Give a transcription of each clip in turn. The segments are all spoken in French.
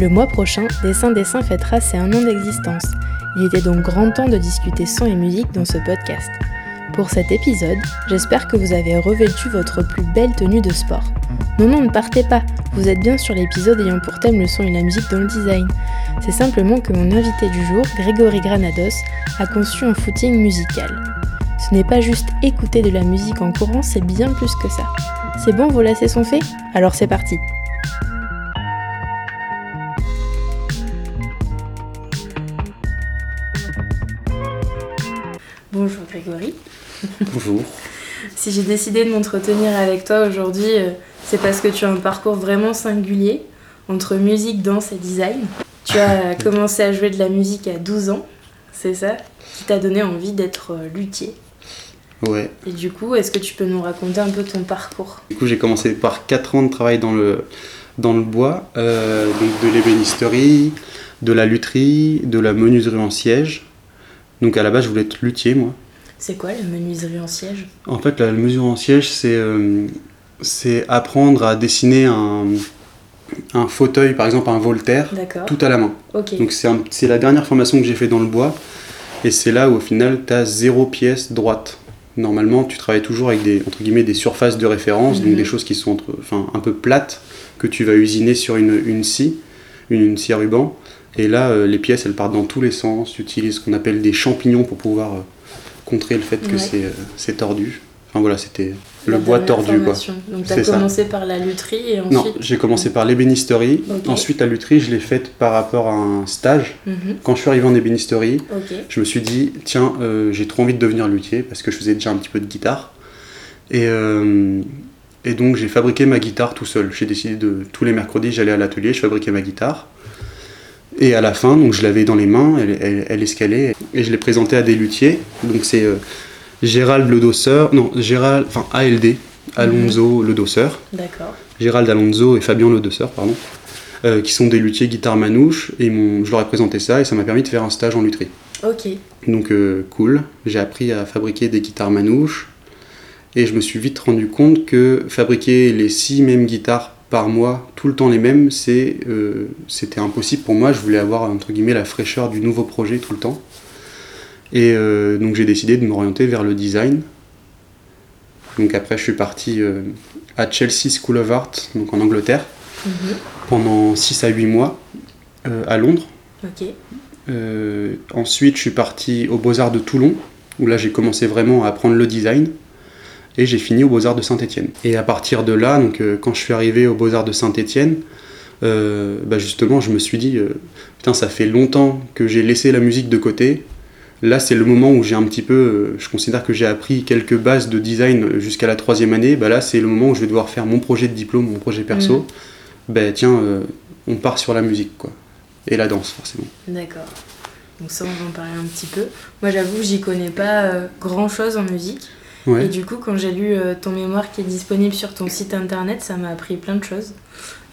Le mois prochain, Dessin Dessin fêtera ses un an d'existence. Il était donc grand temps de discuter son et musique dans ce podcast. Pour cet épisode, j'espère que vous avez revêtu votre plus belle tenue de sport. Non, non, ne partez pas, vous êtes bien sur l'épisode ayant pour thème le son et la musique dans le design. C'est simplement que mon invité du jour, Grégory Granados, a conçu un footing musical. Ce n'est pas juste écouter de la musique en courant, c'est bien plus que ça. C'est bon, vos lacets sont faits Alors c'est parti Grégory. Bonjour. Si j'ai décidé de m'entretenir avec toi aujourd'hui, euh, c'est parce que tu as un parcours vraiment singulier entre musique, danse et design. Tu as commencé à jouer de la musique à 12 ans, c'est ça Qui t'a donné envie d'être euh, luthier. Ouais. Et du coup, est-ce que tu peux nous raconter un peu ton parcours? Du coup, j'ai commencé par 4 ans de travail dans le, dans le bois, euh, donc de l'ébénisterie, de la lutherie, de la menuiserie en siège. Donc à la base, je voulais être luthier, moi. C'est quoi la menuiserie en siège? En fait, la menuiserie en siège, c'est euh, c'est apprendre à dessiner un, un fauteuil, par exemple un Voltaire, tout à la main. Donc c'est la dernière formation que j'ai fait dans le bois. Et c'est là où au final, tu as zéro pièce droite. Normalement, tu travailles toujours avec des, entre guillemets, des surfaces de référence, Mhm. donc des choses qui sont entre, enfin, un peu plates, que tu vas usiner sur une, une scie, une, une scie à ruban. Et là, euh, les pièces, elles partent dans tous les sens. Tu utilises ce qu'on appelle des champignons pour pouvoir euh, contrer le fait que Ouais. c'est euh, tordu. Enfin voilà, c'était le bois tordu, quoi. Donc tu as C'est ça. commencé par la lutherie et ensuite... Non, j'ai commencé par l'ébénisterie. Ok. Ensuite, la lutherie, je l'ai faite par rapport à un stage. Mhm. Quand je suis arrivé en ébénisterie, je me suis dit, tiens, euh, j'ai trop envie de devenir luthier parce que je faisais déjà un petit peu de guitare. Et, euh, et donc j'ai fabriqué ma guitare tout seul. J'ai décidé de tous les mercredis, j'allais à l'atelier, je fabriquais ma guitare. Et à la fin, donc je l'avais dans les mains, elle, elle, elle escalait et je l'ai présentée à des luthiers. Donc c'est euh, Gérald Le Dosseur, non, Gérald, enfin ALD, Alonso Le Dosseur. D'accord. Gérald Alonso et Fabien Le Dosseur, pardon, euh, qui sont des luthiers guitare manouche. Et m'ont- je leur ai présenté ça et ça m'a permis de faire un stage en lutherie. Ok. Donc euh, cool, j'ai appris à fabriquer des guitares manouches et je me suis vite rendu compte que fabriquer les six mêmes guitares par mois, tout le temps les mêmes, c'est, euh, c'était impossible pour moi. Je voulais avoir entre guillemets la fraîcheur du nouveau projet tout le temps. Et euh, donc j'ai décidé de m'orienter vers le design. Donc après je suis parti euh, à Chelsea School of Art, donc en Angleterre, Mhm. pendant 6 à 8 mois à Londres. Ensuite, je suis parti aux Beaux-Arts de Toulon, où là j'ai commencé vraiment à apprendre le design. Et j'ai fini aux Beaux-Arts de Saint-Étienne. Et à partir de là, donc, euh, quand je suis arrivé aux Beaux-Arts de Saint-Étienne, euh, bah, justement, je me suis dit, euh, putain, ça fait longtemps que j'ai laissé la musique de côté. Là, c'est le moment où j'ai un petit peu, je considère que j'ai appris quelques bases de design jusqu'à la troisième année. Bah, là, c'est le moment où je vais devoir faire mon projet de diplôme, mon projet perso. Mhm. Bah, tiens, euh, on part sur la musique, quoi. Et la danse, forcément. D'accord. Donc ça, on va en parler un petit peu. Moi, j'avoue, j'y connais pas euh, grand-chose en musique. Ouais. Et du coup, quand j'ai lu euh, ton mémoire qui est disponible sur ton site internet, ça m'a appris plein de choses.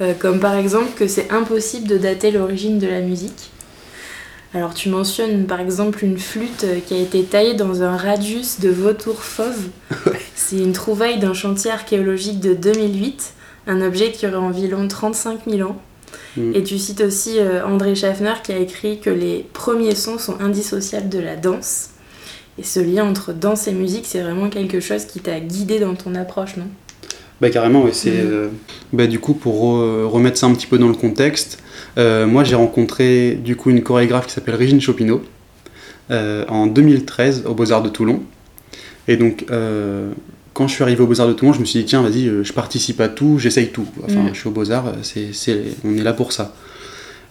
Euh, comme par exemple que c'est impossible de dater l'origine de la musique. Alors tu mentionnes par exemple une flûte euh, qui a été taillée dans un radius de vautour fauve. C'est une trouvaille d'un chantier archéologique de 2008, un objet qui aurait environ 35 000 ans. Mm. Et tu cites aussi euh, André Schaffner qui a écrit que les premiers sons sont indissociables de la danse. Et ce lien entre danse et musique, c'est vraiment quelque chose qui t'a guidé dans ton approche, non? Bah carrément, ouais, c'est... Mhm. euh, Bah du coup, pour re- remettre ça un petit peu dans le contexte, euh, moi j'ai rencontré du coup une chorégraphe qui s'appelle Régine Chopineau euh, en 2013 aux Beaux-Arts de Toulon. Et donc, euh, quand je suis arrivé aux Beaux-Arts de Toulon, je me suis dit, tiens, vas-y, je participe à tout, j'essaye tout. Enfin, Mhm. je suis aux Beaux-Arts, c'est, c'est- on est là pour ça.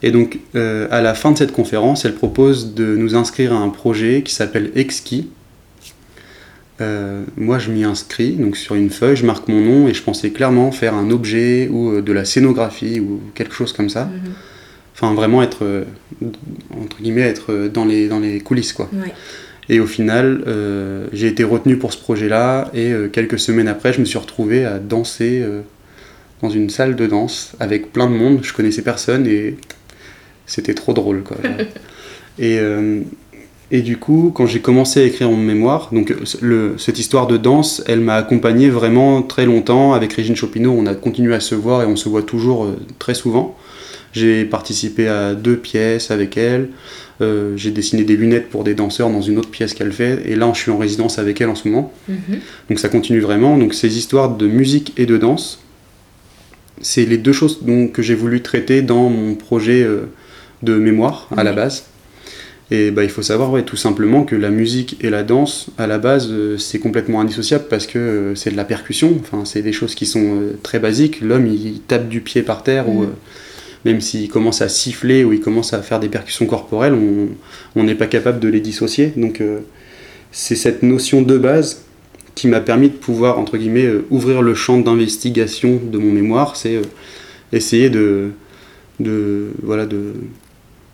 Et donc, euh, à la fin de cette conférence, elle propose de nous inscrire à un projet qui s'appelle Exquis. Euh, moi, je m'y inscris, donc sur une feuille, je marque mon nom et je pensais clairement faire un objet ou euh, de la scénographie ou quelque chose comme ça. Mhm. Enfin, vraiment être, entre guillemets, être dans les, dans les coulisses, quoi. Et au final, j'ai été retenu pour ce projet-là, et quelques semaines après, je me suis retrouvé à danser dans une salle de danse avec plein de monde. Je connaissais personne, et c'était trop drôle, quoi. et, et du coup, quand j'ai commencé à écrire mon mémoire, donc le, cette histoire de danse, elle m'a accompagné vraiment très longtemps. Avec Régine Chopineau, on a continué à se voir et on se voit toujours euh, très souvent. J'ai participé à deux pièces avec elle. Euh, j'ai dessiné des lunettes pour des danseurs dans une autre pièce qu'elle fait. Et là, je suis en résidence avec elle en ce moment. Mhm. Donc ça continue vraiment. Donc ces histoires de musique et de danse, c'est les deux choses donc, que j'ai voulu traiter dans mon projet euh, de mémoire à la base. Et bah, il faut savoir ouais, tout simplement que la musique et la danse, à la base, euh, c'est complètement indissociable parce que euh, c'est de la percussion. Enfin, c'est des choses qui sont euh, très basiques. L'homme, il, tape du pied par terre ou mm. même s'il commence à siffler ou il commence à faire des percussions corporelles, on n'est pas capable de les dissocier. Donc, c'est cette notion de base qui m'a permis de pouvoir, entre guillemets, ouvrir le champ d'investigation de mon mémoire. C'est essayer de, de, voilà, de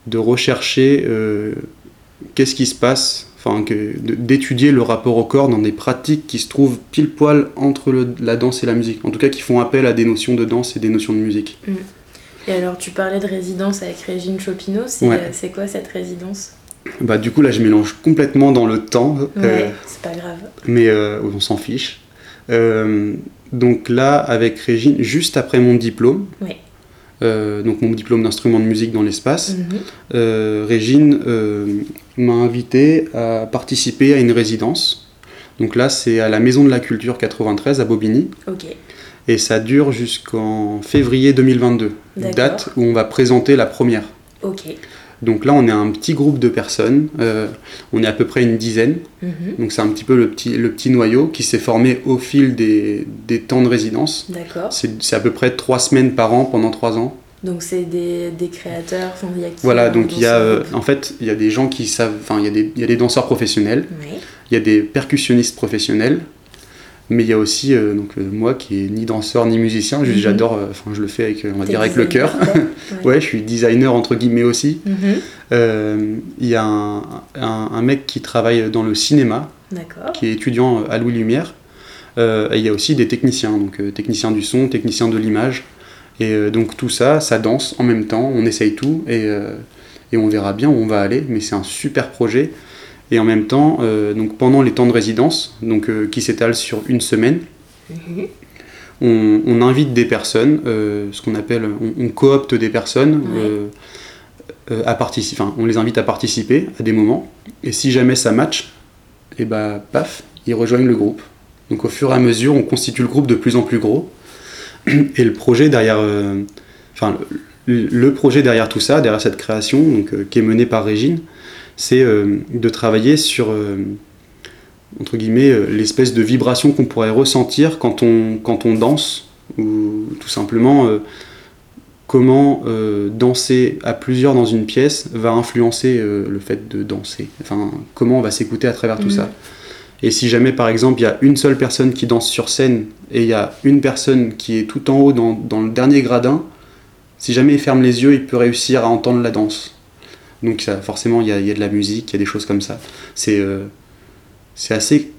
de rechercher euh, qu'est-ce qui se passe, enfin d'étudier le rapport au corps dans des pratiques qui se trouvent pile poil entre la danse et la musique, en tout cas qui font appel à des notions de danse et des notions de musique. Mm. Et alors tu parlais de résidence avec Régine Chopineau, c'est euh, quoi cette résidence? Bah, du coup là je mélange complètement dans le temps. Ouais, euh, c'est pas grave. Mais on s'en fiche. donc là avec Régine, juste après mon diplôme, ouais. Euh, donc mon diplôme d'instrument de musique dans l'espace, mhm. euh, Régine euh, m'a invité à participer à une résidence. Donc là, c'est à la Maison de la Culture 93 à Bobigny. Et ça dure jusqu'en février 2022, date où on va présenter la première. Donc là, on est un petit groupe de personnes, euh, on est à peu près une dizaine. Mhm. Donc c'est un petit peu le petit, le petit noyau qui s'est formé au fil des, des temps de résidence. D'accord. C'est à peu près trois semaines par an pendant trois ans. Donc c'est des, des, créateurs, enfin, il y a Voilà, donc il y a, euh, en fait, il y a des gens qui savent, enfin, y, il y a des danseurs professionnels, il y a des percussionnistes professionnels, mais il y a aussi euh, donc, euh, moi qui est ni danseur ni musicien, mhm. j'adore, euh, enfin je le fais avec, on va dire avec le cœur. ouais. je suis designer entre guillemets aussi. Mhm. Il y a un, un, mec qui travaille dans le cinéma, qui est étudiant à Louis Lumière. et il y a aussi des techniciens, donc techniciens du son, techniciens de l'image. Et donc tout ça, ça danse en même temps, on essaye tout et, et on verra bien où on va aller, mais c'est un super projet. Et en même temps, euh, donc pendant les temps de résidence, donc, euh, qui s'étalent sur une semaine, mhm. on, invite des personnes, euh, ce qu'on appelle, on, coopte des personnes à participer, enfin, on les invite à participer à des moments. Et si jamais ça match, et eh bah paf, ils rejoignent le groupe. Donc au fur et à mesure, on constitue le groupe de plus en plus gros. Et le projet derrière, enfin le, projet derrière tout ça, derrière cette création, donc, qui est menée par Régine, c'est euh, de travailler sur euh, entre guillemets euh, l'espèce de vibration qu'on pourrait ressentir quand on, quand on danse ou tout simplement comment danser à plusieurs dans une pièce va influencer le fait de danser. Enfin, comment on va s'écouter à travers tout mm. ça. Et si jamais, par exemple, il y a une seule personne qui danse sur scène et il y a une personne qui est tout en haut dans, dans le dernier gradin, si jamais il ferme les yeux, il peut réussir à entendre la danse. Donc ça, forcément, il y, y a, de la musique, il y a des choses comme ça. C'est euh, assez,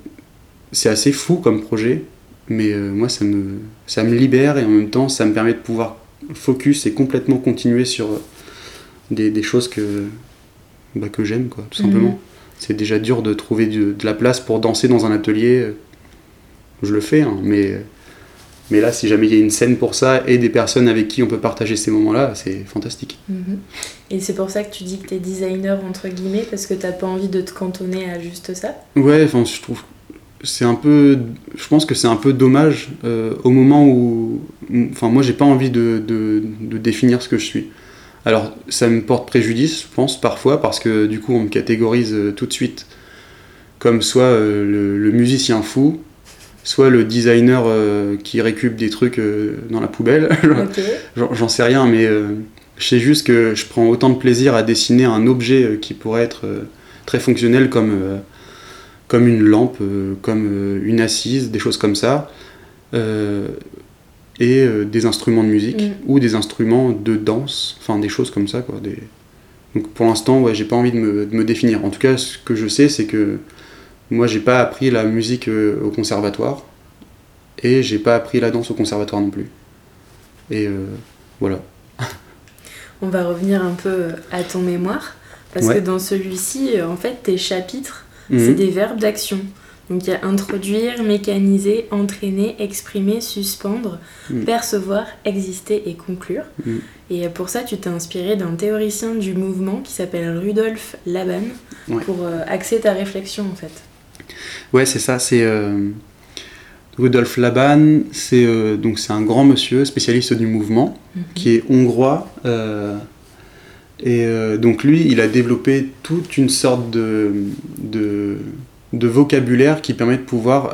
assez fou comme projet, mais euh, moi, ça me, ça me libère et en même temps, ça me permet de pouvoir focus et complètement continuer sur euh, des, des choses que, bah, que j'aime, quoi, tout simplement. Mhm. C'est déjà dur de trouver de, de, la place pour danser dans un atelier. Je le fais, hein, mais mais là, si jamais il y a une scène pour ça et des personnes avec qui on peut partager ces moments-là, c'est fantastique. Mhm. Et c'est pour ça que tu dis que tu es designer, entre guillemets, parce que tu n'as pas envie de te cantonner à juste ça? Ouais, enfin, je trouve. C'est un peu. Je pense que c'est un peu dommage euh, au moment où. Enfin, moi, j'ai pas envie de, de, de, définir ce que je suis. Alors, ça me porte préjudice, je pense, parfois, parce que du coup, on me catégorise euh, tout de suite comme soit euh, le, le musicien fou, soit le designer euh, qui récupère des trucs euh, dans la poubelle. J'en sais rien, mais euh, je sais juste que je prends autant de plaisir à dessiner un objet qui pourrait être très fonctionnel comme, comme une lampe, comme une assise, des choses comme ça. et des instruments de musique Mm. ou des instruments de danse, enfin des choses comme ça quoi. Des... Donc pour l'instant, ouais, j'ai pas envie de me, de me définir. En tout cas, ce que je sais, c'est que moi, j'ai pas appris la musique euh, au conservatoire et j'ai pas appris la danse au conservatoire non plus. Et euh, voilà. On va revenir un peu à ton mémoire, parce Ouais. que dans celui-ci, euh, en fait, tes chapitres, Mhm. c'est des verbes d'action. Donc il y a introduire, mécaniser, entraîner, exprimer, suspendre, Mhm. percevoir, exister et conclure. Mhm. Et pour ça, tu t'es inspiré d'un théoricien du mouvement qui s'appelle Rudolf Laban Ouais. pour euh, axer ta réflexion en fait. Ouais, c'est ça. C'est euh, Rudolf Laban. C'est euh, donc c'est un grand monsieur spécialiste du mouvement qui est hongrois. euh, et donc lui, il a développé toute une sorte de, de, de vocabulaire qui permet de pouvoir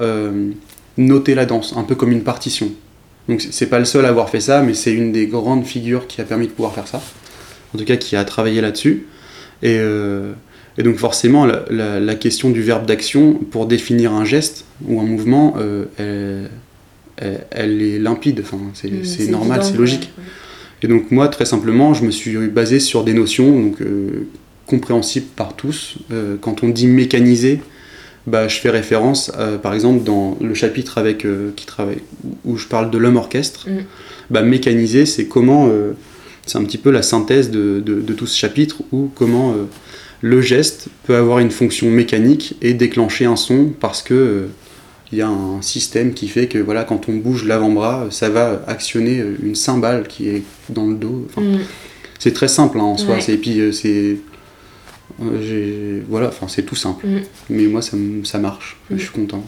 noter la danse, un peu comme une partition. Donc c'est- c'est pas le seul à avoir fait ça, mais c'est une des grandes figures qui a permis de pouvoir faire ça. En tout cas, qui a travaillé là-dessus. Et, euh, et donc forcément, la, la- la question du verbe d'action, pour définir un geste ou un mouvement, euh, elle, elle- elle est limpide. Enfin, c'est c'est normal, c'est logique. ouais, ouais. Et donc moi, très simplement, je me suis basé sur des notions donc, euh, compréhensibles par tous. Euh, quand on dit mécaniser, bah, je fais référence, par exemple, dans le chapitre avec, qui travaille, où je parle de l'homme orchestre. Mm. Bah, mécaniser, c'est comment, c'est un petit peu la synthèse de, de- de tout ce chapitre, où comment le geste peut avoir une fonction mécanique et déclencher un son parce que euh, il y a un système qui fait que voilà, quand on bouge l'avant-bras, ça va actionner euh, une cymbale qui est dans le dos. Enfin, Mhm. c'est très simple hein, en soi. Ouais. C'est- Et puis euh, c'est. euh, voilà, enfin c'est tout simple. Mm. Mais moi ça, marche. Mm. Je suis content.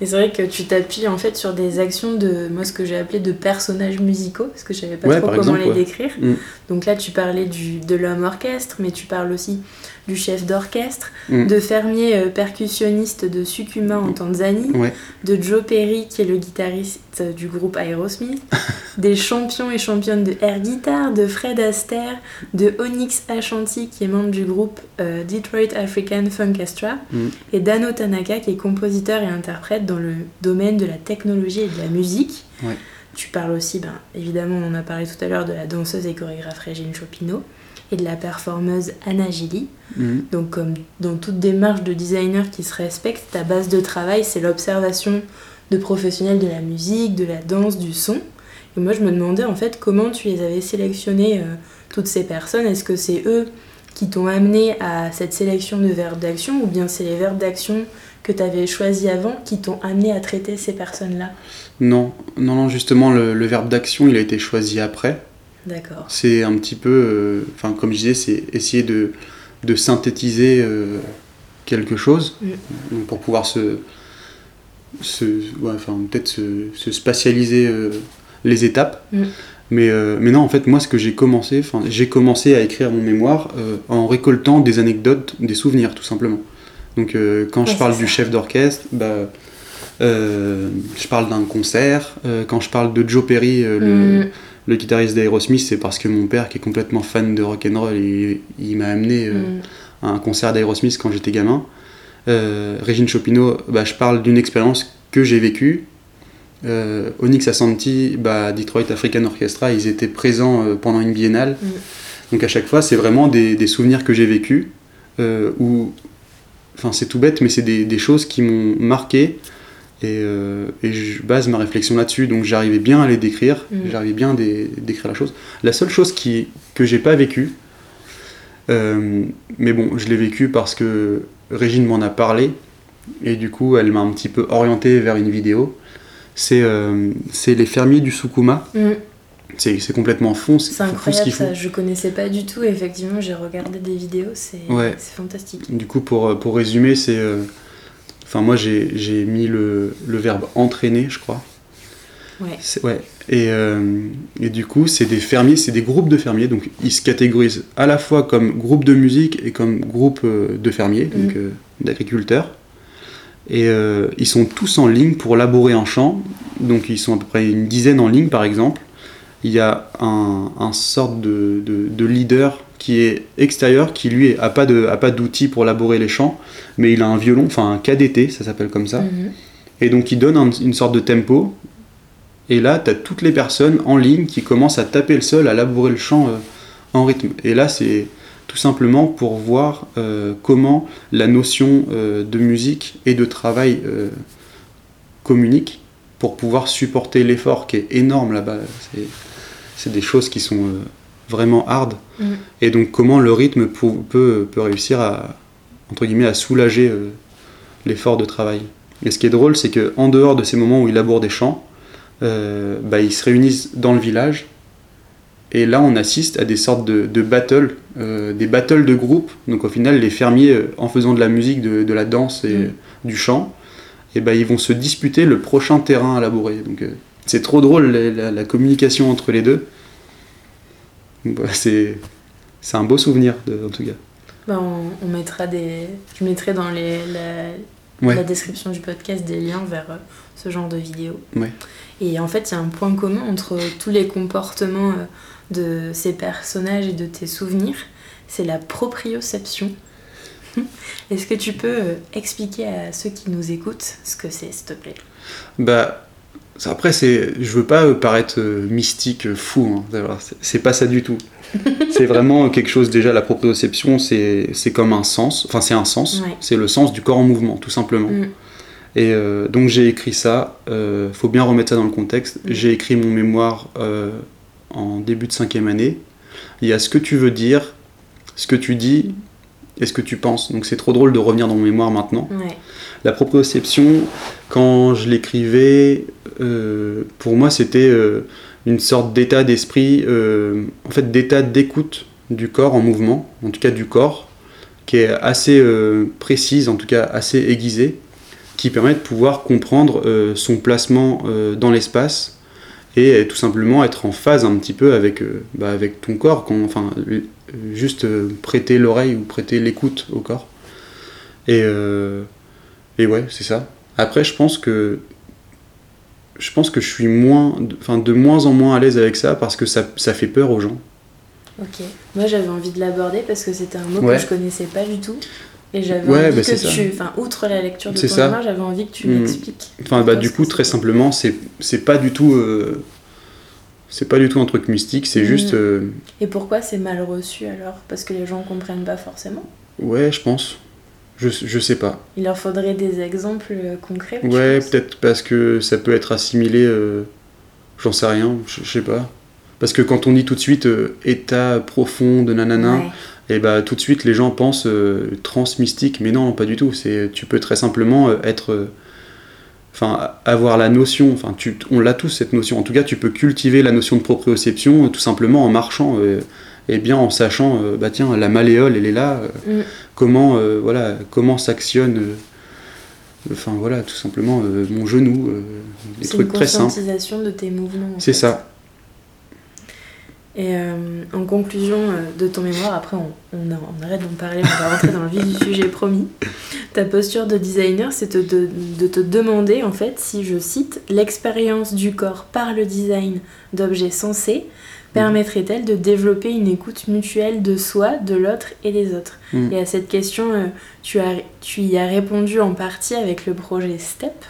Et c'est vrai que tu t'appuies en fait sur des actions de moi ce que j'ai appelé de personnages musicaux parce que je savais pas Ouais, trop comment exemple, les ouais. décrire. Mm. Donc là tu parlais du, de l'homme orchestre mais tu parles aussi du chef d'orchestre, Mm. de fermier euh, percussionniste de Sukuma en Tanzanie, Ouais. de Joe Perry qui est le guitariste euh, du groupe Aerosmith, des champions et championnes de air guitar, de Fred Astaire, de Onyx Ashanti qui est membre du groupe euh, Detroit African Funkestra Mm. et Dano Tanaka qui est compositeur et interprète dans le domaine de la technologie et de la musique. Tu parles aussi, ben, évidemment, on en a parlé tout à l'heure, de la danseuse et chorégraphe Régine Chopino et de la performeuse Anna Gilly. Mm. Donc, comme dans toute démarche de designer qui se respecte, ta base de travail, c'est l'observation de professionnels de la musique, de la danse, du son. Et moi, je me demandais en fait comment tu les avais sélectionnées, euh, toutes ces personnes? Est-ce que c'est eux qui t'ont amené à cette sélection de verbes d'action ou bien c'est les verbes d'action que tu avais choisis avant qui t'ont amené à traiter ces personnes-là Non, non, non, justement, le, le verbe d'action, il a été choisi après. D'accord. C'est un petit peu, euh, enfin, comme je disais, c'est essayer de, de synthétiser euh, quelque chose Mm. pour pouvoir se, se ouais, peut-être se, se spatialiser euh, les étapes. Mm. Mais, mais non, en fait, moi, ce que j'ai commencé, j'ai commencé à écrire mon mémoire en récoltant des anecdotes, des souvenirs, tout simplement. Donc, euh, quand Ouais, je parle du chef d'orchestre, bah, euh, je parle d'un concert. Euh, quand je parle de Joe Perry, le, Mm. le guitariste d'Aerosmith, c'est parce que mon père, qui est complètement fan de rock and roll, il, il m'a amené Mm. à un concert d'Aerosmith quand j'étais gamin. Régine Chopino, bah, je parle d'une expérience que j'ai vécue. Onyx Ashanti, bah, Detroit African Orchestra, ils étaient présents pendant une biennale. Mm. Donc à chaque fois, c'est vraiment des, des souvenirs que j'ai vécus. Euh, où, enfin, c'est tout bête, mais c'est des, des choses qui m'ont marqué. Et, euh, et je base ma réflexion là-dessus. Donc j'arrivais bien à les décrire. Mm. J'arrivais bien à dé- décrire la chose. La seule chose qui, que j'ai pas vécue, euh, mais bon, je l'ai vécu parce que Régine m'en a parlé, et du coup, elle m'a un petit peu orienté vers une vidéo. C'est euh, les fermiers du Sukuma. Mm. C'est complètement fond, C'est incroyable font. ça, je connaissais pas du tout. Effectivement, j'ai regardé des vidéos, c'est Ouais. fantastique. Du coup, pour, pour résumer, c'est. euh, Enfin, moi, j'ai mis le, le verbe entraîner, je crois. Ouais. Et, euh, et du coup, c'est des fermiers, c'est des groupes de fermiers. Donc, ils se catégorisent à la fois comme groupe de musique et comme groupe euh, de fermiers, donc euh, d'agriculteurs. Et euh, ils sont tous en ligne pour labourer un champ. Donc, ils sont à peu près une dizaine en ligne, par exemple. Il y a un, un sorte de, de- de leader qui est extérieur, qui lui a pas de a pas d'outils pour labourer les champs, mais il a un violon, enfin un KDT, ça s'appelle comme ça. Mhm. Et donc il donne un- une sorte de tempo. Et là, tu as toutes les personnes en ligne qui commencent à taper le sol, à labourer le champ euh, en rythme. Et là, c'est tout simplement pour voir euh, comment la notion euh, de musique et de travail communique pour pouvoir supporter l'effort qui est énorme là-bas. C'est des choses qui sont vraiment hard. Mm. Et donc comment le rythme peut, peut, réussir à, entre guillemets, à soulager l'effort de travail? Et ce qui est drôle, c'est qu'en dehors de ces moments où ils labourent des champs, euh, bah, ils se réunissent dans le village. Et là, on assiste à des sortes de, de battles, euh, des battles de groupe. Donc au final, les fermiers, euh, en faisant de la musique, de, la danse et mm. du chant, et bah, ils vont se disputer le prochain terrain à labourer. Donc c'est trop drôle la, communication entre les deux. Bah, c'est un beau souvenir en tout cas. Bah, on, mettra des, je mettrai dans les, la, description du podcast des liens vers ce genre de vidéos. Ouais. Et en fait, il y a un point commun entre tous les comportements euh, de ces personnages et de tes souvenirs, c'est la proprioception. Est-ce que tu peux euh, expliquer à ceux qui nous écoutent ce que c'est, s'il te plaît? Bah, après, c'est, je veux pas paraître euh, mystique, fou, hein, c'est pas ça du tout. c'est vraiment quelque chose, déjà, la proprioception, c'est, comme un sens, enfin, c'est un sens, c'est le sens du corps en mouvement, tout simplement. Mm. Et euh, donc j'ai écrit ça, euh, faut bien remettre ça dans le contexte. J'ai écrit mon mémoire euh, en début de cinquième année. Il y a ce que tu veux dire, ce que tu dis et ce que tu penses. Donc c'est trop drôle de revenir dans mon mémoire maintenant. La proprioception, quand je l'écrivais, pour moi c'était une sorte d'état d'esprit, en fait d'état d'écoute du corps en mouvement, en tout cas du corps, qui est assez précise, en tout cas assez aiguisée qui permet de pouvoir comprendre euh, son placement euh, dans l'espace et tout simplement être en phase un petit peu avec, euh, bah, ton corps, enfin, juste prêter l'oreille ou prêter l'écoute au corps. Et, et ouais, c'est ça. Après, je pense que je pense que je suis moins, enfin, de moins en moins à l'aise avec ça parce que ça, ça fait peur aux gens. Ok. Moi, j'avais envie de l'aborder parce que c'était un mot que je connaissais pas du tout. Et j'avais envie bah, que tu, enfin, outre la lecture de ton mémoire, j'avais envie que tu hmm. m'expliques. Enfin, bah, du coup, très simplement, c'est pas du tout, euh, c'est pas du tout un truc mystique, c'est hmm. juste. Euh, Et pourquoi c'est mal reçu alors? Parce que les gens comprennent pas forcément. Ouais, je pense. Je, je sais pas. Il leur faudrait des exemples euh, concrets. Ouais, peut-être parce que ça peut être assimilé. J'en sais rien, je, sais pas. Parce que quand on dit tout de suite état profond de nanana et bah tout de suite les gens pensent euh, trans mystique, mais non, pas du tout. C'est tu peux très simplement euh, être, euh, enfin avoir la notion, enfin tu, on l'a tous cette notion. En tout cas, tu peux cultiver la notion de proprioception tout simplement en marchant et bien en sachant, bah tiens, la malléole elle est là. Mm. Comment voilà, comment s'actionne. Enfin voilà, tout simplement mon genou, des trucs très simples. C'est une de tes mouvements. C'est ça. Et euh, en conclusion euh, de ton mémoire, après on, on, arrête d'en parler, on va rentrer dans le vif du sujet promis. Ta posture de designer, c'est de, de, te demander en fait si, je cite, l'expérience du corps par le design d'objets sensés permettrait-elle de développer une écoute mutuelle de soi, de l'autre et des autres mm. Et à cette question, euh, tu, as, tu y as répondu en partie avec le projet STEP,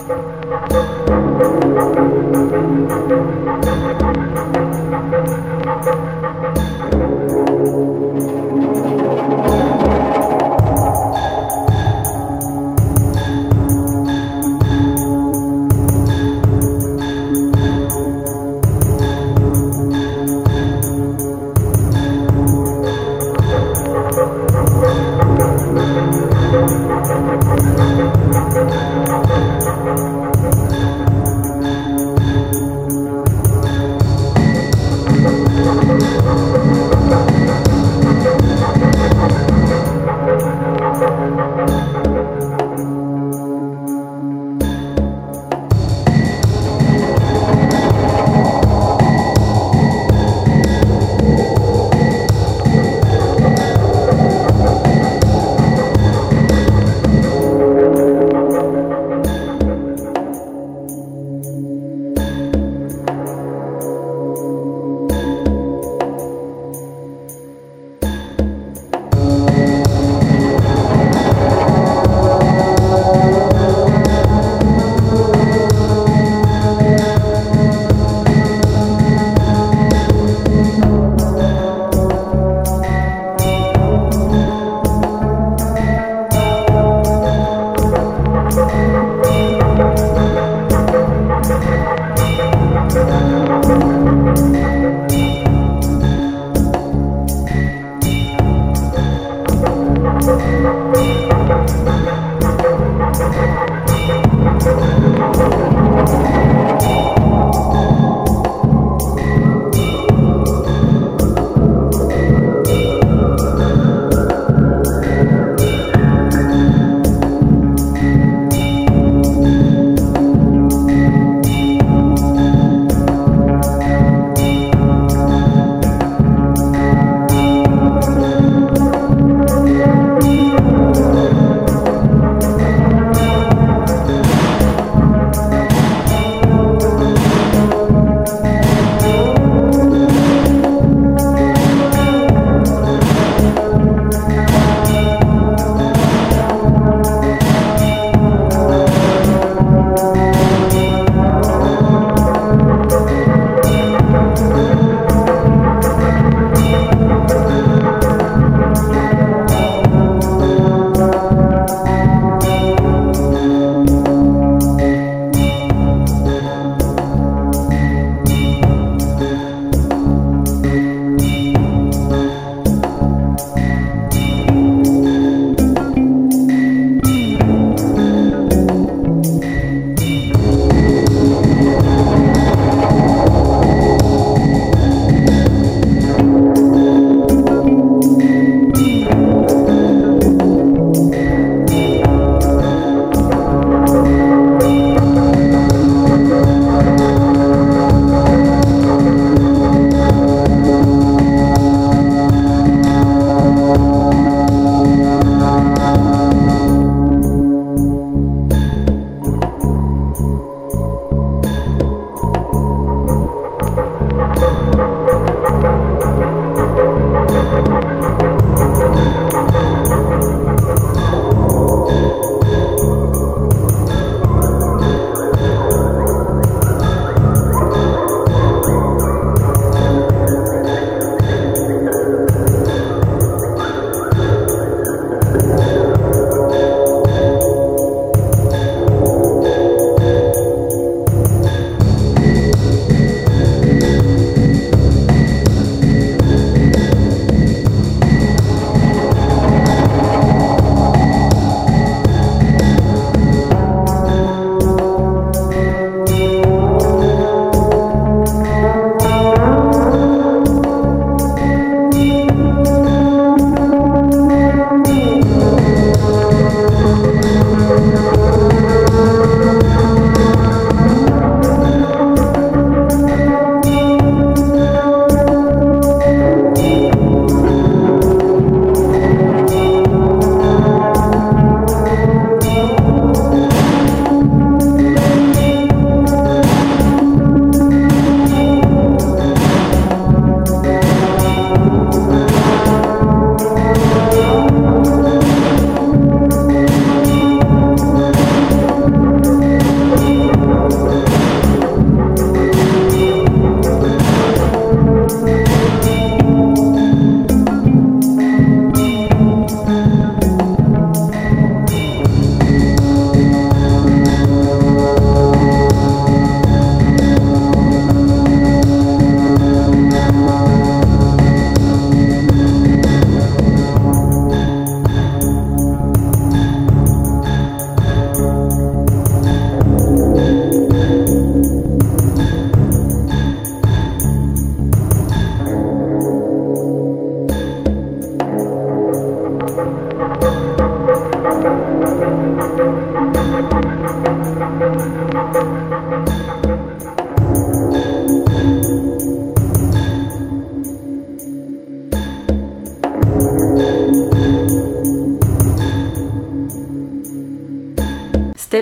Thank you.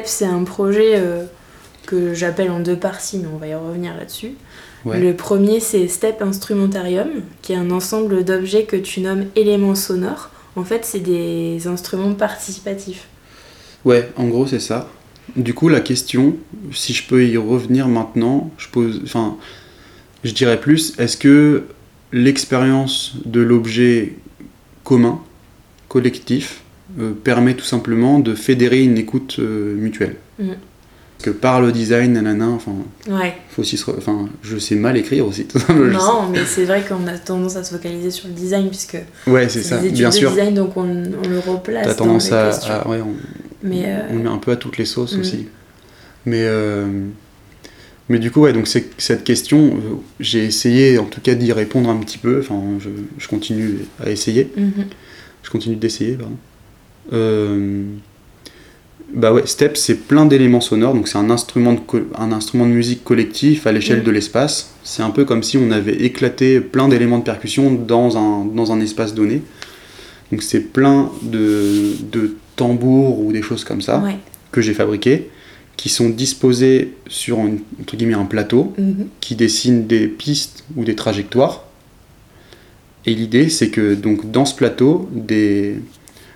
C'est un projet euh, que j'appelle en deux parties, mais on va y revenir là-dessus. Ouais. Le premier, c'est Step Instrumentarium, qui est un ensemble d'objets que tu nommes éléments sonores. En fait, c'est des instruments participatifs. Ouais, en gros, c'est ça. Du coup, la question, si je peux y revenir maintenant, je pose, enfin, je dirais plus, est-ce que l'expérience de l'objet commun, collectif, euh, permet tout simplement de fédérer une écoute euh, mutuelle Mm. Que par le design, nanana, enfin, Ouais. faut aussi se enfin, je sais mal écrire aussi. Non, mais c'est vrai qu'on a tendance à se focaliser sur le design, puisque Ouais, c'est ça, des études bien de sûr. design, donc on, on le replace T'as dans tendance les à, ouais, on, Mais euh, on le met un peu à toutes les sauces Mm. aussi. Mais, euh, mais du coup, ouais, donc cette question, euh, j'ai essayé en tout cas d'y répondre un petit peu. Enfin, je, je continue à essayer. mhm. Je continue d'essayer, pardon. Euh, bah ouais, Step, c'est plein d'éléments sonores. Donc c'est un instrument de co- un instrument de musique collectif à l'échelle Mm. de l'espace. C'est un peu comme si on avait éclaté plein d'éléments de percussion dans un, dans un espace donné. Donc c'est plein de, de tambours ou des choses comme ça Ouais. que j'ai fabriqués, qui sont disposés sur un, entre guillemets, un plateau Mhm. qui dessine des pistes ou des trajectoires. Et l'idée, c'est que donc dans ce plateau, des,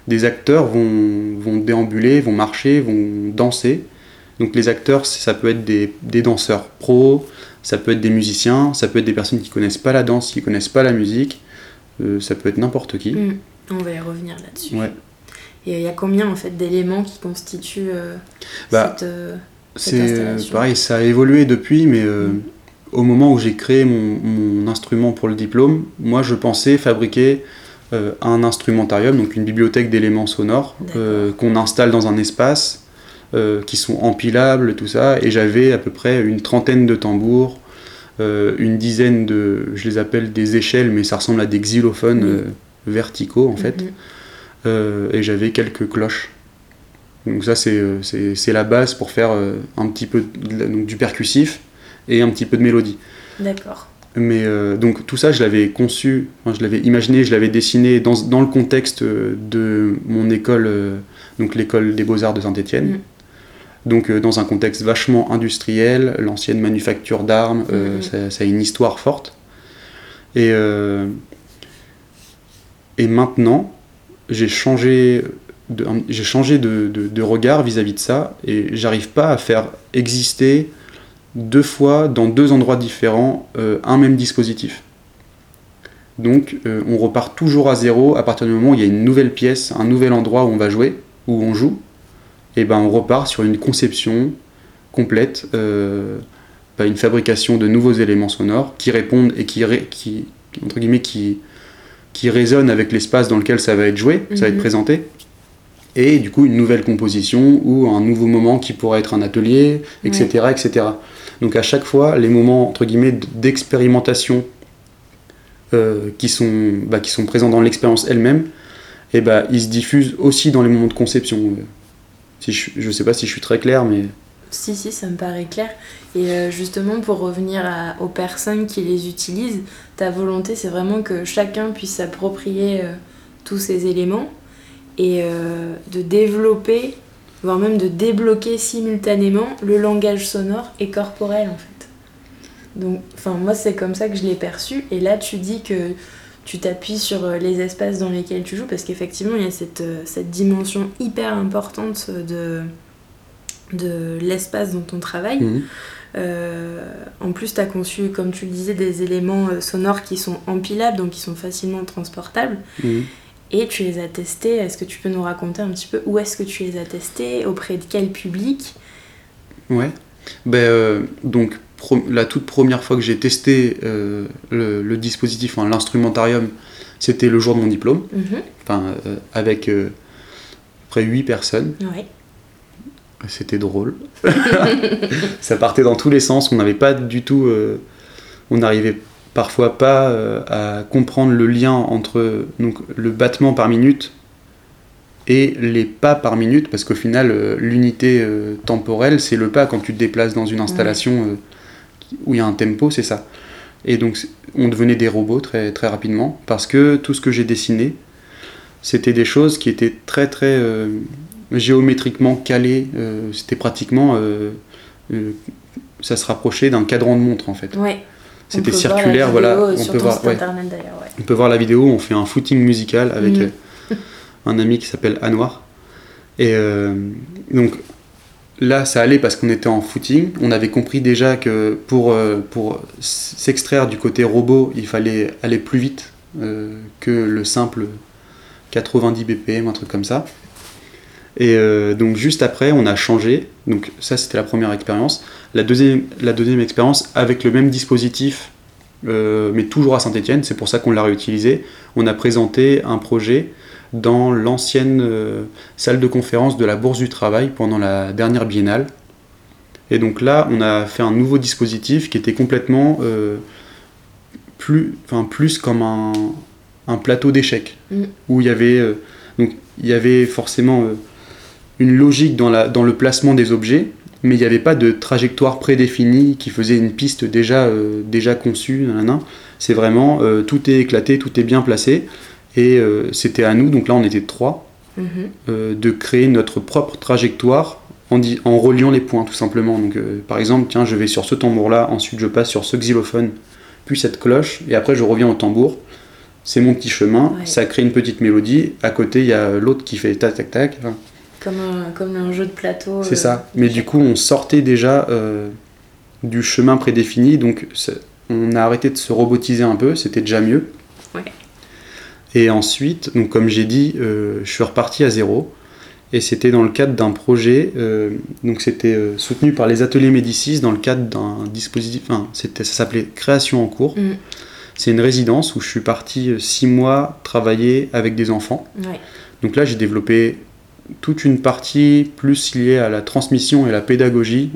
des acteurs vont, vont déambuler, vont marcher, vont danser. Donc les acteurs, ça peut être des, des danseurs pros, ça peut être des musiciens, ça peut être des personnes qui connaissent pas la danse, qui connaissent pas la musique, euh, ça peut être n'importe qui. Mm. On va y revenir là-dessus. Ouais. Et il y a combien en fait d'éléments qui constituent euh, Bah, cette, euh, Cette euh, installation? pareil, ça a évolué depuis, mais Mm. au moment où j'ai créé mon, mon instrument pour le diplôme, moi je pensais fabriquer un instrumentarium, donc une bibliothèque d'éléments sonores euh, qu'on installe dans un espace, euh, qui sont empilables, tout ça, et j'avais à peu près une trentaine de tambours, euh, une dizaine de, je les appelle des échelles, mais ça ressemble à des xylophones euh, verticaux en fait mhm. euh, et j'avais quelques cloches. Donc ça c'est euh, la base pour faire euh, un petit peu de donc, du percussif et un petit peu de mélodie. D'accord. Mais euh, donc tout ça je l'avais conçu, enfin, je l'avais imaginé, je l'avais dessiné dans, dans le contexte euh, de mon école, euh, donc l'école des beaux-arts de Saint-Étienne. Mm. Donc euh, dans un contexte vachement industriel, l'ancienne manufacture d'armes, Mhm. ça, ça a une histoire forte. Et, et maintenant, j'ai changé de, j'ai changé de, de- de regard vis-à-vis de ça et j'arrive pas à faire exister deux fois dans deux endroits différents euh, un même dispositif. Donc euh, on repart toujours à zéro à partir du moment où il y a une nouvelle pièce, un nouvel endroit où on va jouer, où on joue, et ben on repart sur une conception complète, euh, une fabrication de nouveaux éléments sonores qui répondent et qui, ré- qui entre guillemets qui, qui résonnent avec l'espace dans lequel ça va être joué, ça va être Mhm. présenté. Et du coup une nouvelle composition ou un nouveau moment qui pourrait être un atelier, etc., etc. Donc à chaque fois les moments entre guillemets d'expérimentation euh, qui, sont, bah, qui sont présents dans l'expérience elle-même, et bah, ils se diffusent aussi dans les moments de conception. Euh, Si je, je sais pas si je suis très clair, mais Si, si, ça me paraît clair. Et euh, justement, pour revenir à- aux personnes qui les utilisent, ta volonté, c'est vraiment que chacun puisse s'approprier euh, tous ces éléments et euh, de développer, voire même de débloquer simultanément le langage sonore et corporel, en fait. Donc, enfin, moi, c'est comme ça que je l'ai perçu. Et là, tu dis que tu t'appuies sur euh, les espaces dans lesquels tu joues, parce qu'effectivement, il y a cette, euh, cette dimension hyper importante de de l'espace dont on travaille. Mhm. Euh, en plus, tu as conçu, comme tu le disais, des éléments sonores qui sont empilables, donc qui sont facilement transportables. Mhm. Et tu les as testés. Est-ce que tu peux nous raconter un petit peu où est-ce que tu les as testés Auprès de quel public? Ouais. Ben, euh, donc, la toute première fois que j'ai testé euh, le, le dispositif, enfin, l'instrumentarium, c'était le jour de mon diplôme, enfin, euh, avec euh, près 8 personnes. Ouais. C'était drôle. ça partait dans tous les sens. On n'avait pas du tout. on n'arrivait parfois pas euh, à comprendre le lien entre donc, le battement par minute et les pas par minute, parce qu'au final, euh, l'unité euh, temporelle, c'est le pas quand tu te déplaces dans une installation où il y a un tempo, c'est ça. Et donc, on devenait des robots très, très rapidement, parce que tout ce que j'ai dessiné, c'était des choses qui étaient très très euh, géométriquement calé. C'était pratiquement. ça se rapprochait d'un cadran de montre en fait. Ouais. C'était circulaire, voilà. On peut, voir, on peut voir la vidéo, on fait un footing musical avec mm. un ami qui s'appelle Anwar. Et donc là, ça allait parce qu'on était en footing. On avait compris déjà que pour, euh, pour s'extraire du côté robot, il fallait aller plus vite euh, que le simple 90 BPM, un truc comme ça. Et euh, donc juste après, on a changé. Donc ça, c'était la première expérience. La deuxième, la deuxième expérience avec le même dispositif, mais toujours à Saint-Etienne. C'est pour ça qu'on l'a réutilisé. On a présenté un projet dans l'ancienne euh, salle de conférence de la Bourse du Travail pendant la dernière biennale. Et donc là, on a fait un nouveau dispositif qui était complètement euh, plus, enfin, plus comme un, un plateau d'échecs, mm. où il y avait, euh, donc, il y avait forcément une logique dans, la, dans le placement des objets, mais il n'y avait pas de trajectoire prédéfinie qui faisait une piste déjà, déjà conçue. C'est vraiment tout est éclaté, tout est bien placé. Et euh, c'était à nous, donc là on était trois, mhm. euh, de créer notre propre trajectoire en, en, reliant les points tout simplement. Donc euh, par exemple, tiens, je vais sur ce tambour-là, ensuite je passe sur ce xylophone, puis cette cloche, et après je reviens au tambour. C'est mon petit chemin, ça crée une petite mélodie. À côté, il y a l'autre qui fait tac tac tac. Comme, un, comme un jeu de plateau. C'est ça. Mais du coup, on sortait déjà du chemin prédéfini, donc on a arrêté de se robotiser un peu, c'était déjà mieux. Ouais. Et ensuite, donc comme j'ai dit, euh, je suis reparti à zéro. Et c'était dans le cadre d'un projet, euh, donc c'était euh, soutenu par les ateliers Médicis dans le cadre d'un dispositif, enfin, ça s'appelait Création en cours. Mm. C'est une résidence où je suis parti six mois travailler avec des enfants. Donc là, j'ai développé toute une partie plus liée à la transmission et la pédagogie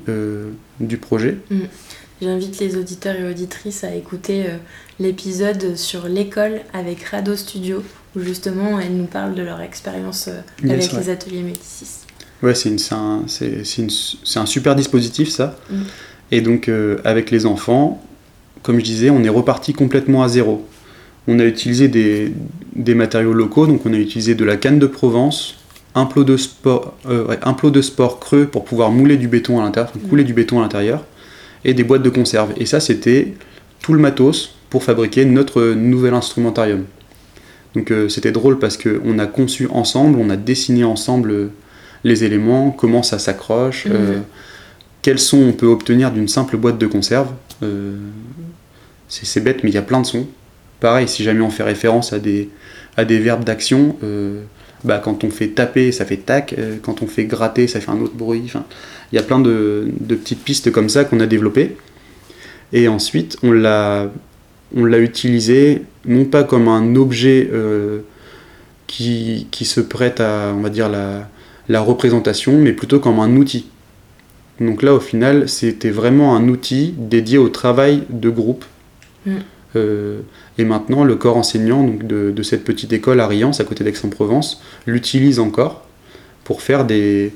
du projet. Mm. J'invite les auditeurs et auditrices à écouter euh, l'épisode sur l'école avec Rado Studio, où justement elles nous parlent de leur expérience euh, avec les ateliers Médicis. Ouais, c'est un, un, super dispositif ça. Mm. Et donc euh, avec les enfants, comme je disais, on est reparti complètement à zéro. On a utilisé des, des, matériaux locaux, donc on a utilisé de la canne de Provence, un plot de sport, un plot de sport creux pour pouvoir mouler du béton à l'intérieur, couler mm. du béton à l'intérieur et des boîtes de conserve. Et ça, c'était tout le matos pour fabriquer notre nouvel instrumentarium. Donc euh, c'était drôle parce qu'on a conçu ensemble, on a dessiné ensemble euh, les éléments, comment ça s'accroche, euh, mhm. quels sons on peut obtenir d'une simple boîte de conserve. c'est bête, mais il y a plein de sons. Pareil, si jamais on fait référence à des, à des verbes d'action, bah, quand on fait taper, ça fait tac, quand on fait gratter, ça fait un autre bruit. Il y a plein de, petites pistes comme ça qu'on a développées. Et ensuite, on l'a, on l'a utilisé non pas comme un objet euh, qui, qui, se prête à, on va dire, la, la, représentation, mais plutôt comme un outil. Donc là, au final, c'était vraiment un outil dédié au travail de groupe. Mm. Euh, et maintenant, le corps enseignant donc de, de, cette petite école à Riance, à côté d'Aix-en-Provence, l'utilise encore pour faire des,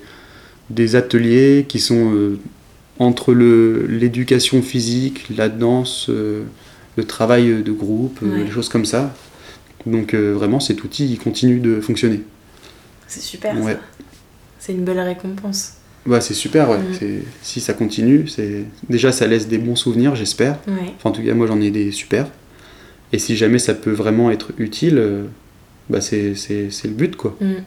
des ateliers qui sont euh, entre l'éducation physique, la danse, euh, le travail de groupe, euh, des choses comme ça. Donc vraiment, cet outil il continue de fonctionner. C'est super. C'est une belle récompense. Ouais, c'est super. Ouais. Mm. Si ça continue, c'est déjà ça laisse des bons souvenirs, j'espère. Enfin, en tout cas, moi j'en ai des super. Et si jamais ça peut vraiment être utile, bah c'est le but quoi. Mm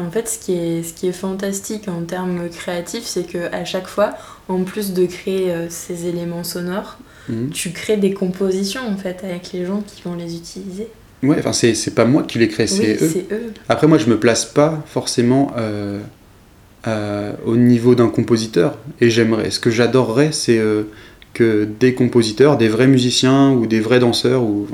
en fait, ce qui est, ce qui est fantastique en termes créatifs, c'est que à chaque fois, en plus de créer euh, ces éléments sonores, mhm. tu crées des compositions en fait avec les gens qui vont les utiliser. Ouais, enfin c'est pas moi qui les crée, c'est eux. Après moi je me place pas forcément euh, euh, au niveau d'un compositeur et j'aimerais, ce que j'adorerais c'est que des compositeurs, des vrais musiciens ou des vrais danseurs ou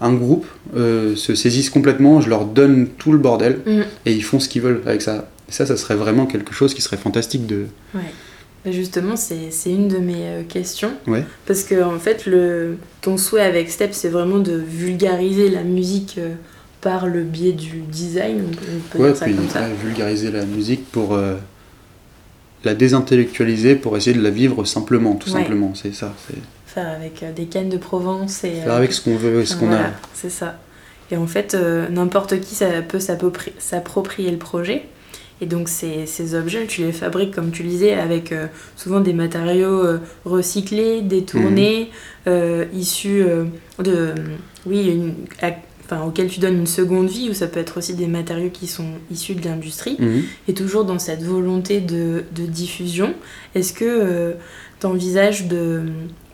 un groupe euh, se saisissent complètement, je leur donne tout le bordel mm. et ils font ce qu'ils veulent avec ça. Et ça, ça serait vraiment quelque chose qui serait fantastique de. Ouais. justement, c'est une de mes euh, questions. Ouais. Parce que, en fait, le, ton souhait avec Step, c'est vraiment de vulgariser la musique euh, par le biais du design. On peut dire ça comme ça. vulgariser la musique pour la désintellectualiser, pour essayer de la vivre simplement, tout simplement. C'est ça. faire avec euh, des cannes de Provence. Et, faire avec ce qu'on veut et ce qu'on a. C'est ça. Et en fait, euh, n'importe qui ça peut s'approprier le projet. Et donc ces, ces, objets, tu les fabriques, comme tu le disais, avec euh, souvent des matériaux euh, recyclés, détournés, mmh. issus de... Oui, une, enfin, auxquels tu donnes une seconde vie, ou ça peut être aussi des matériaux qui sont issus de l'industrie. Mmh. Et toujours dans cette volonté de, de diffusion, est-ce que tu envisages de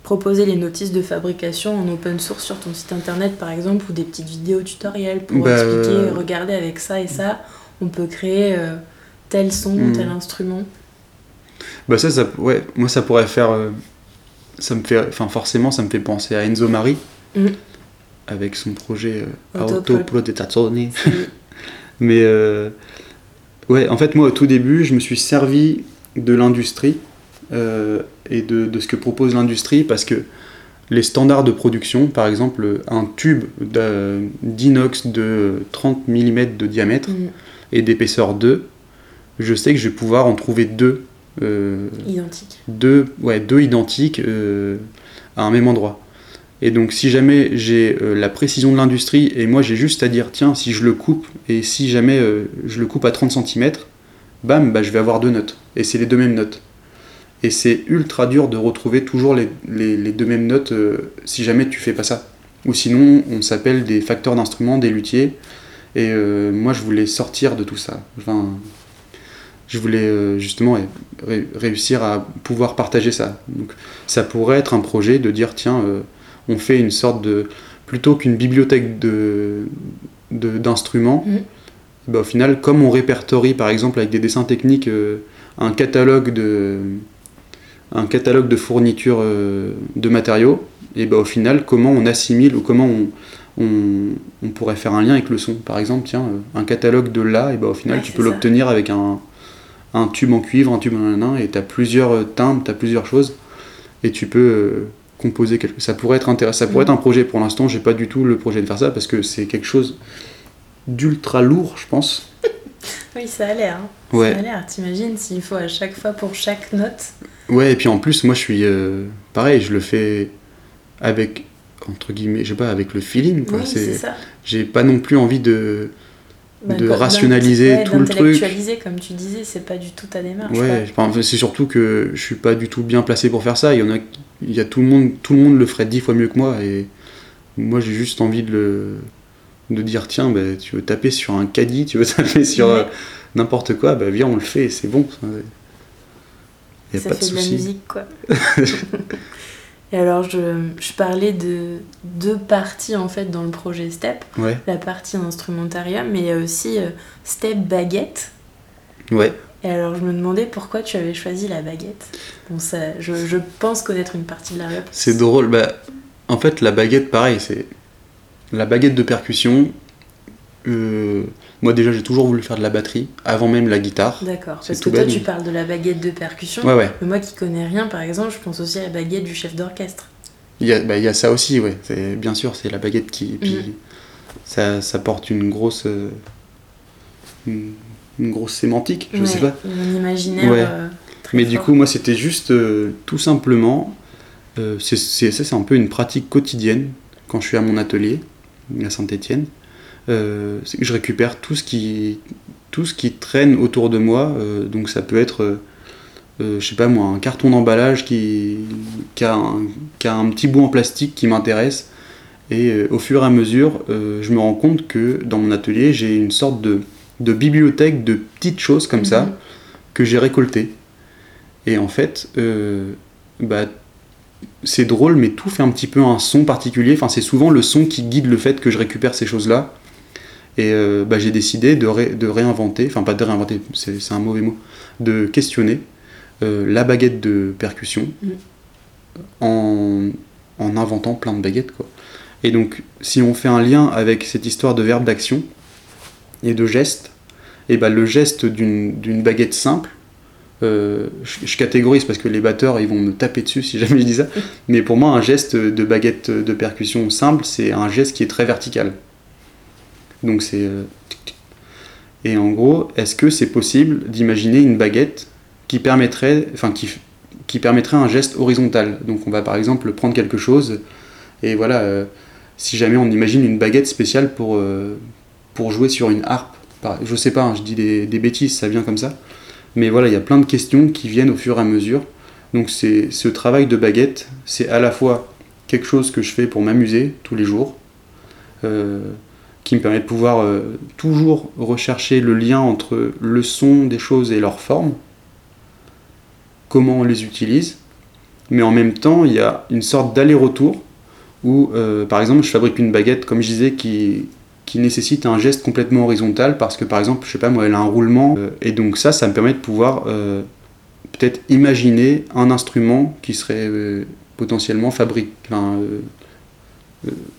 proposer les notices de fabrication en open source sur ton site internet par exemple ou des petites vidéos tutoriels pour bah, expliquer, euh, regardez avec ça et ça, on peut créer euh, tel son, hmm. tel instrument? Bah ça, ça, ouais, moi ça pourrait faire, euh, ça me fait, enfin forcément ça me fait penser à Enzo Mari hmm. Avec son projet Autoprotettazione. Mais ouais, en fait moi au tout début je me suis servi de l'industrie euh, et de, de, ce que propose l'industrie parce que les standards de production, par exemple un tube d'inox de 30 mm de diamètre mm. et d'épaisseur 2, je sais que je vais pouvoir en trouver deux. Euh, identiques. Deux, ouais, deux identiques euh, à un même endroit. Et donc si jamais j'ai la précision de l'industrie et moi j'ai juste à dire tiens si je le coupe et si jamais je le coupe à 30 cm, bam, bah, je vais avoir deux notes. Et c'est les deux mêmes notes. Et c'est ultra dur de retrouver toujours les, deux mêmes notes euh, si jamais tu fais pas ça. Ou sinon, on s'appelle des facteurs d'instruments, des luthiers. Et euh, moi, je voulais sortir de tout ça. Enfin, je voulais euh, justement réussir à pouvoir partager ça. Donc, ça pourrait être un projet de dire tiens, on fait une sorte de. plutôt qu'une bibliothèque de, d'instruments, mmh. bah, au final, comme on répertorie par exemple avec des dessins techniques un catalogue de un catalogue de fournitures euh, de matériaux, et bah, au final, comment on assimile ou comment on, on, pourrait faire un lien avec le son. Par exemple, tiens, euh, un catalogue de là, et bah, au final, tu peux l'obtenir avec un, un, tube en cuivre, un tube en nain, et tu as plusieurs euh, timbres, tu as plusieurs choses, et tu peux composer quelque Ça pourrait être intéressant, ça pourrait être un projet. Pour l'instant, j'ai pas du tout le projet de faire ça parce que c'est quelque chose d'ultra lourd, je pense. oui, ça a l'air. Hein. Ouais. Ça a l'air. T'imagines s'il faut à chaque fois pour chaque note? Ouais, et puis en plus, moi je suis. Euh, pareil, je le fais avec. Entre guillemets, je sais pas, avec le feeling. Quoi. Oui, c'est ça. J'ai pas non plus envie de. Bah, de rationaliser tout le truc. comme tu disais, c'est pas du tout ta démarche. Ouais, c'est surtout que je suis pas du tout bien placé pour faire ça. Il y en a, il y a tout le monde, tout le monde le ferait dix fois mieux que moi et moi j'ai juste envie de le, de dire tiens, bah, tu veux taper sur un caddie, tu veux taper sur euh, n'importe quoi, bah viens on le fait, c'est bon ça fait de, la musique, quoi. Et alors, je, je, parlais de deux parties en fait dans le projet Step. La partie instrumentarium, mais aussi euh, Step Baguette. Ouais. Et alors, je me demandais pourquoi tu avais choisi la baguette. Bon, ça, je, je pense connaître une partie de la réponse. C'est drôle. Bah, en fait, la baguette, pareil, c'est la baguette de percussion. Euh, moi déjà j'ai toujours voulu faire de la batterie avant même la guitare. D'accord. Parce que toi tu parles de la baguette de percussion. Ouais, ouais. Mais moi qui connais rien par exemple, je pense aussi à la baguette du chef d'orchestre. Il y, a, bah, il y a ça aussi, ouais. Bien sûr, c'est la baguette qui. Puis mm. ça, ça, porte une grosse. Euh, une, grosse sémantique, je sais pas. Un imaginaire. Ouais. Euh, Mais du coup, moi c'était juste euh, tout simplement. c'est ça, c'est un peu une pratique quotidienne quand je suis à mon atelier à Saint-Étienne euh, je récupère tout ce qui tout ce qui traîne autour de moi. Euh, donc ça peut être, euh, je sais pas moi, un carton d'emballage qui, qui, a un, petit bout en plastique qui m'intéresse. Et au fur et à mesure, je me rends compte que dans mon atelier, j'ai une sorte de, de, bibliothèque de petites choses comme ça mhm. que j'ai récoltées. Et en fait, bah, c'est drôle, mais tout fait un petit peu un son particulier. Enfin, c'est souvent le son qui guide le fait que je récupère ces choses-là. Et euh, bah, j'ai décidé de, de, réinventer, enfin pas de réinventer, c'est un mauvais mot, de questionner euh, la baguette de percussion mm. en, en, inventant plein de baguettes. Quoi. Et donc, si on fait un lien avec cette histoire de verbe d'action et de geste, et bah, le geste d'une baguette simple, euh, je, je, catégorise parce que les batteurs ils vont me taper dessus si jamais je dis ça, mais pour moi un geste de baguette de percussion simple c'est un geste qui est très vertical. Donc c'est. Euh, et en gros, est-ce que c'est possible d'imaginer une baguette qui permettrait, enfin qui, qui permettrait un geste horizontal? Donc on va par exemple prendre quelque chose et voilà, euh, si jamais on imagine une baguette spéciale pour, pour jouer sur une harpe, je sais pas, hein, je dis des, bêtises, ça vient comme ça. Mais voilà, il y a plein de questions qui viennent au fur et à mesure. Donc c'est ce travail de baguette, c'est à la fois quelque chose que je fais pour m'amuser tous les jours, euh, qui me permet de pouvoir euh, toujours rechercher le lien entre le son des choses et leur forme, comment on les utilise, mais en même temps il y a une sorte d'aller-retour où euh, par exemple je fabrique une baguette comme je disais qui, qui nécessite un geste complètement horizontal parce que par exemple je sais pas moi elle a un roulement et donc ça ça me permet de pouvoir peut-être imaginer un instrument qui serait potentiellement fabrique, euh,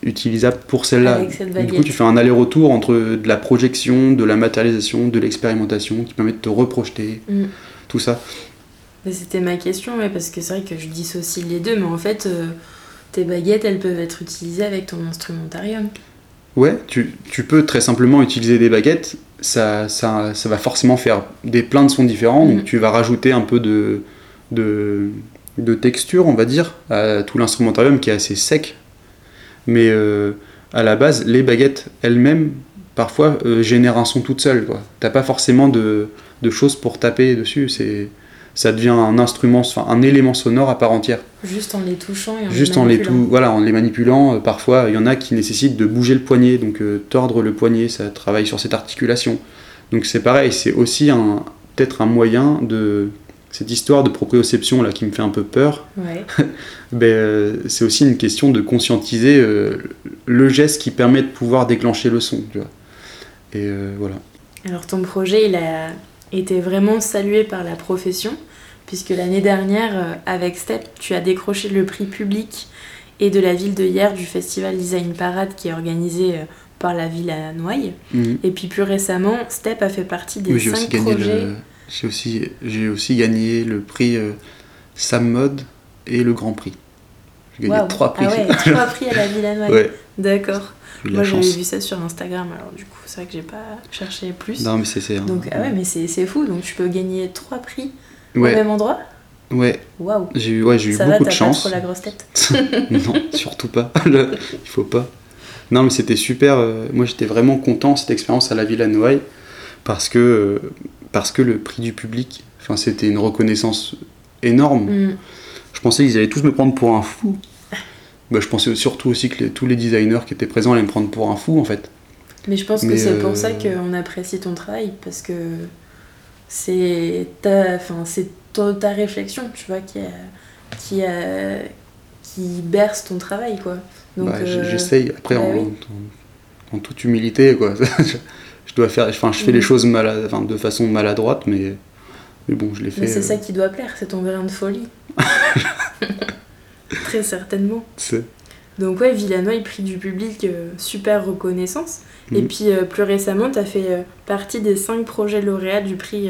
utilisable pour celle-là. Du coup, tu fais un aller-retour entre de la projection, de la matérialisation, de l'expérimentation qui permet de te reprojeter, mm. tout ça. C'était ma question, parce que c'est vrai que je dissocie les deux, mais en fait, euh, tes baguettes, elles peuvent être utilisées avec ton instrumentarium. Ouais, tu, tu peux très simplement utiliser des baguettes, ça, ça, ça, va forcément faire des plein de sons différents, donc mm. tu vas rajouter un peu de, de, de texture, on va dire, à tout l'instrumentarium qui est assez sec mais euh, à la base, les baguettes elles-mêmes, parfois, euh, génèrent un son toutes seules. T'as pas forcément de, choses pour taper dessus. C'est ça devient un instrument, enfin un élément sonore à part entière. Juste en les touchant et en Juste les manipulant. En les voilà, en les manipulant, euh, parfois il y en a qui nécessitent de bouger le poignet, donc tordre le poignet, ça travaille sur cette articulation. Donc c'est pareil, c'est aussi un, peut-être un moyen de cette histoire de proprioception là qui me fait un peu peur, ben, euh, c'est aussi une question de conscientiser euh, le geste qui permet de pouvoir déclencher le son. Tu vois. Et euh, voilà. Alors ton projet, il a été vraiment salué par la profession, puisque l'année dernière, avec STEP, tu as décroché le prix public et de la ville de hier du festival Design Parade qui est organisé par la ville à Noailles. Mhm. Et puis plus récemment, STEP a fait partie des cinq projets. J'ai aussi, j'ai aussi gagné le prix euh, Sam Mode et le Grand Prix. J'ai gagné trois prix. Ah ouais, trois prix à la Villanoise. ouais. D'accord. Moi j'avais vu ça sur Instagram, alors du coup c'est vrai que j'ai pas cherché plus. Non mais c'est Donc ah ouais mais c'est fou, donc tu peux gagner trois prix au même endroit? Ouais. Waouh. J'ai eu, ouais, j'ai eu beaucoup de chance. Pas trop la grosse tête? non, surtout pas. Il faut pas. Non mais c'était super. Euh, moi j'étais vraiment content cette expérience à la Villa Noailles parce que euh, parce que le prix du public, enfin, c'était une reconnaissance énorme. Mm. Je pensais qu'ils allaient tous me prendre pour un fou. Bah, je pensais surtout aussi que tous les designers qui étaient présents allaient me prendre pour un fou, en fait. Mais je pense que c'est pour ça euh, qu'on apprécie ton travail, parce que c'est ta, enfin, c'est ta, réflexion, tu vois, qui, qui, qui berce ton travail, quoi. Donc, bah, euh, J'essaye, après, bah en, en, toute humilité, quoi. dois faire, enfin, je fais les mm. choses enfin, de façon maladroite, mais, mais bon, je les fais. Mais c'est ça euh, qui doit plaire, c'est ton grain de folie. Très certainement. Donc ouais, Villanois, prix du public, euh, super reconnaissance. Et mm. puis euh, plus récemment, tu as fait partie des cinq projets lauréats du prix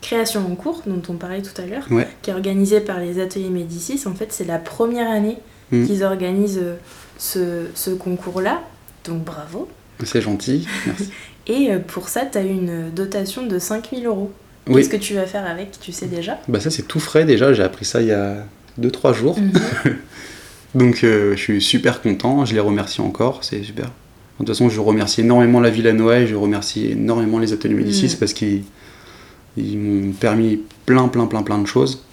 Création en cours, dont on parlait tout à l'heure, qui est organisé par les ateliers Médicis. En fait, c'est la première année mm. qu'ils organisent ce, ce concours-là. Donc bravo. C'est gentil, merci. Et euh, pour ça, tu as une dotation de 5000 euros. Qu'est-ce que tu vas faire avec? Tu sais déjà? Bah ça c'est tout frais déjà, j'ai appris ça il y a 2-3 jours. Mhm. Donc euh, je suis super content, je les remercie encore, c'est super. De toute façon, je remercie énormément la Ville à Noël, je remercie énormément les ateliers Médicis mhm. parce qu'ils m'ont permis plein, plein, plein, plein de choses.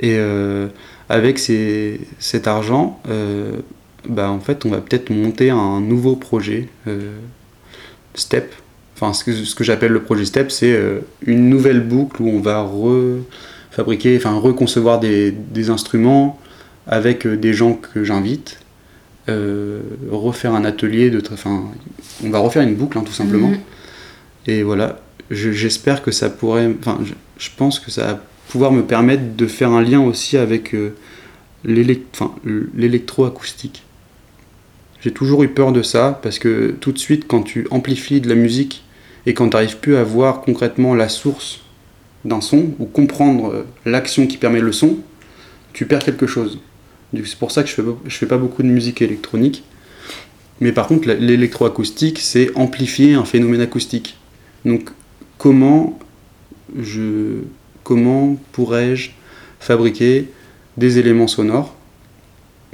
Et euh, avec cet argent, bah, en fait, on va peut-être monter un nouveau projet STEP. Enfin, ce que, ce que j'appelle le projet STEP, c'est euh, une nouvelle boucle où on va refabriquer, enfin reconcevoir des, des instruments avec euh, des gens que j'invite, euh, refaire un atelier, de, enfin, on va refaire une boucle hein, tout simplement. Mhm. Et voilà, j'espère que ça pourrait, enfin, je, pense que ça va pouvoir me permettre de faire un lien aussi avec l'électroacoustique. J'ai toujours eu peur de ça parce que tout de suite, quand tu amplifies de la musique et quand tu n'arrives plus à voir concrètement la source d'un son ou comprendre euh, l'action qui permet le son, tu perds quelque chose. C'est pour ça que je fais, fais pas beaucoup de musique électronique. Mais par contre, l'électroacoustique, c'est amplifier un phénomène acoustique. Donc, comment je, comment pourrais-je fabriquer des éléments sonores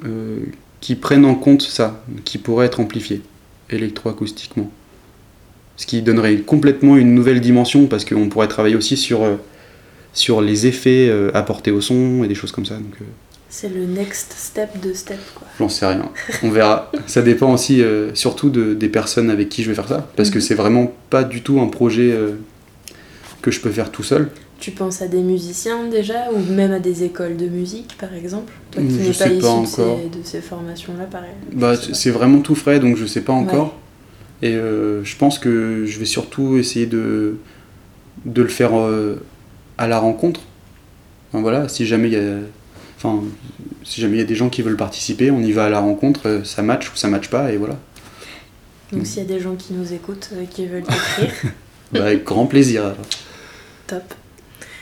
euh, qui prennent en compte ça, qui pourrait être amplifié électroacoustiquement? Ce qui donnerait complètement une nouvelle dimension parce qu'on pourrait travailler aussi sur, euh, sur les effets euh, apportés au son et des choses comme ça. Donc, euh, C'est le next step de step, quoi. J'en sais rien. On verra. ça dépend aussi euh, surtout de- des personnes avec qui je vais faire ça. Parce que Mhm. c'est vraiment pas du tout un projet euh, que je peux faire tout seul. Tu penses à des musiciens déjà, ou même à des écoles de musique, par exemple? Toi qui Je n'es pas sais pas issu de encore. ces, formations-là, pareil. Bah, c'est vraiment tout frais, donc je sais pas encore. Et euh, je pense que je vais surtout essayer de, de le faire euh, à la rencontre. Enfin, voilà, si jamais il y a, enfin, si jamais il y a des gens qui veulent participer, on y va à la rencontre, euh, ça match ou ça match pas, et voilà. Donc s'il y a des gens qui nous écoutent, euh, qui veulent t'écrire, Bah, avec grand plaisir. alors. top.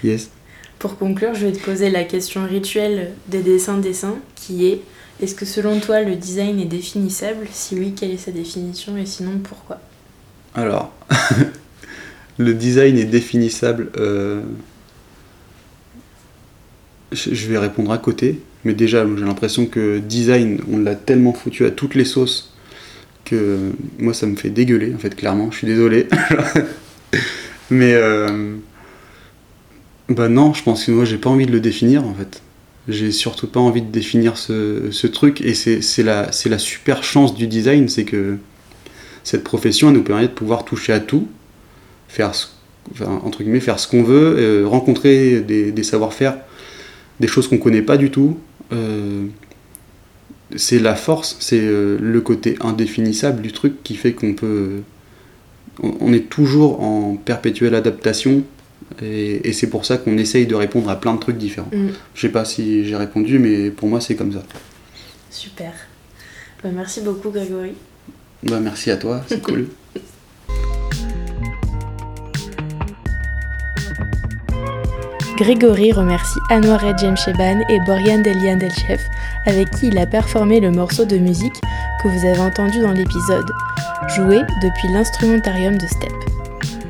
Yes. Pour conclure, je vais te poser la question rituelle des dessins-dessins, qui est est-ce que selon toi le design est définissable? Si oui, quelle est sa définition? Et sinon pourquoi? Alors, le design est définissable. euh, Je vais répondre à côté, mais déjà, j'ai l'impression que design, on l'a tellement foutu à toutes les sauces que moi, ça me fait dégueuler, en fait, clairement. Je suis désolé. mais, euh, bah non, je pense que moi, j'ai pas envie de le définir, en fait. J'ai surtout pas envie de définir ce, truc, et c'est la, super chance du design, c'est que cette profession nous permet de pouvoir toucher à tout, faire ce- entre guillemets faire ce qu'on veut, euh, rencontrer des, savoir-faire, des choses qu'on connaît pas du tout. Euh, c'est la force, c'est euh, le côté indéfinissable du truc qui fait qu'on peut, on est toujours en perpétuelle adaptation. Et, et c'est pour ça qu'on essaye de répondre à plein de trucs différents. Mm, Je sais pas si j'ai répondu, mais pour moi c'est comme ça. Super. Bah, merci beaucoup Grégory. Bah merci à toi, c'est cool. Grégory remercie Anouaret Jemcheban et Borian Delian Delchef, avec qui il a performé le morceau de musique que vous avez entendu dans l'épisode, joué depuis l'instrumentarium de Step,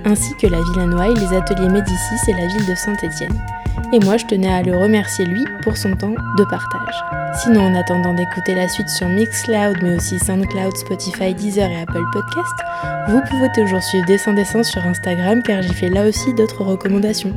ainsi que la ville Noailles, les ateliers Médicis et la ville de Saint-Étienne. Et moi, je tenais à le remercier lui pour son temps de partage. Sinon, en attendant d'écouter la suite sur Mixcloud, mais aussi SoundCloud, Spotify, Deezer et Apple Podcast, vous pouvez toujours suivre Dessin Dessin sur Instagram car j'y fais là aussi d'autres recommandations.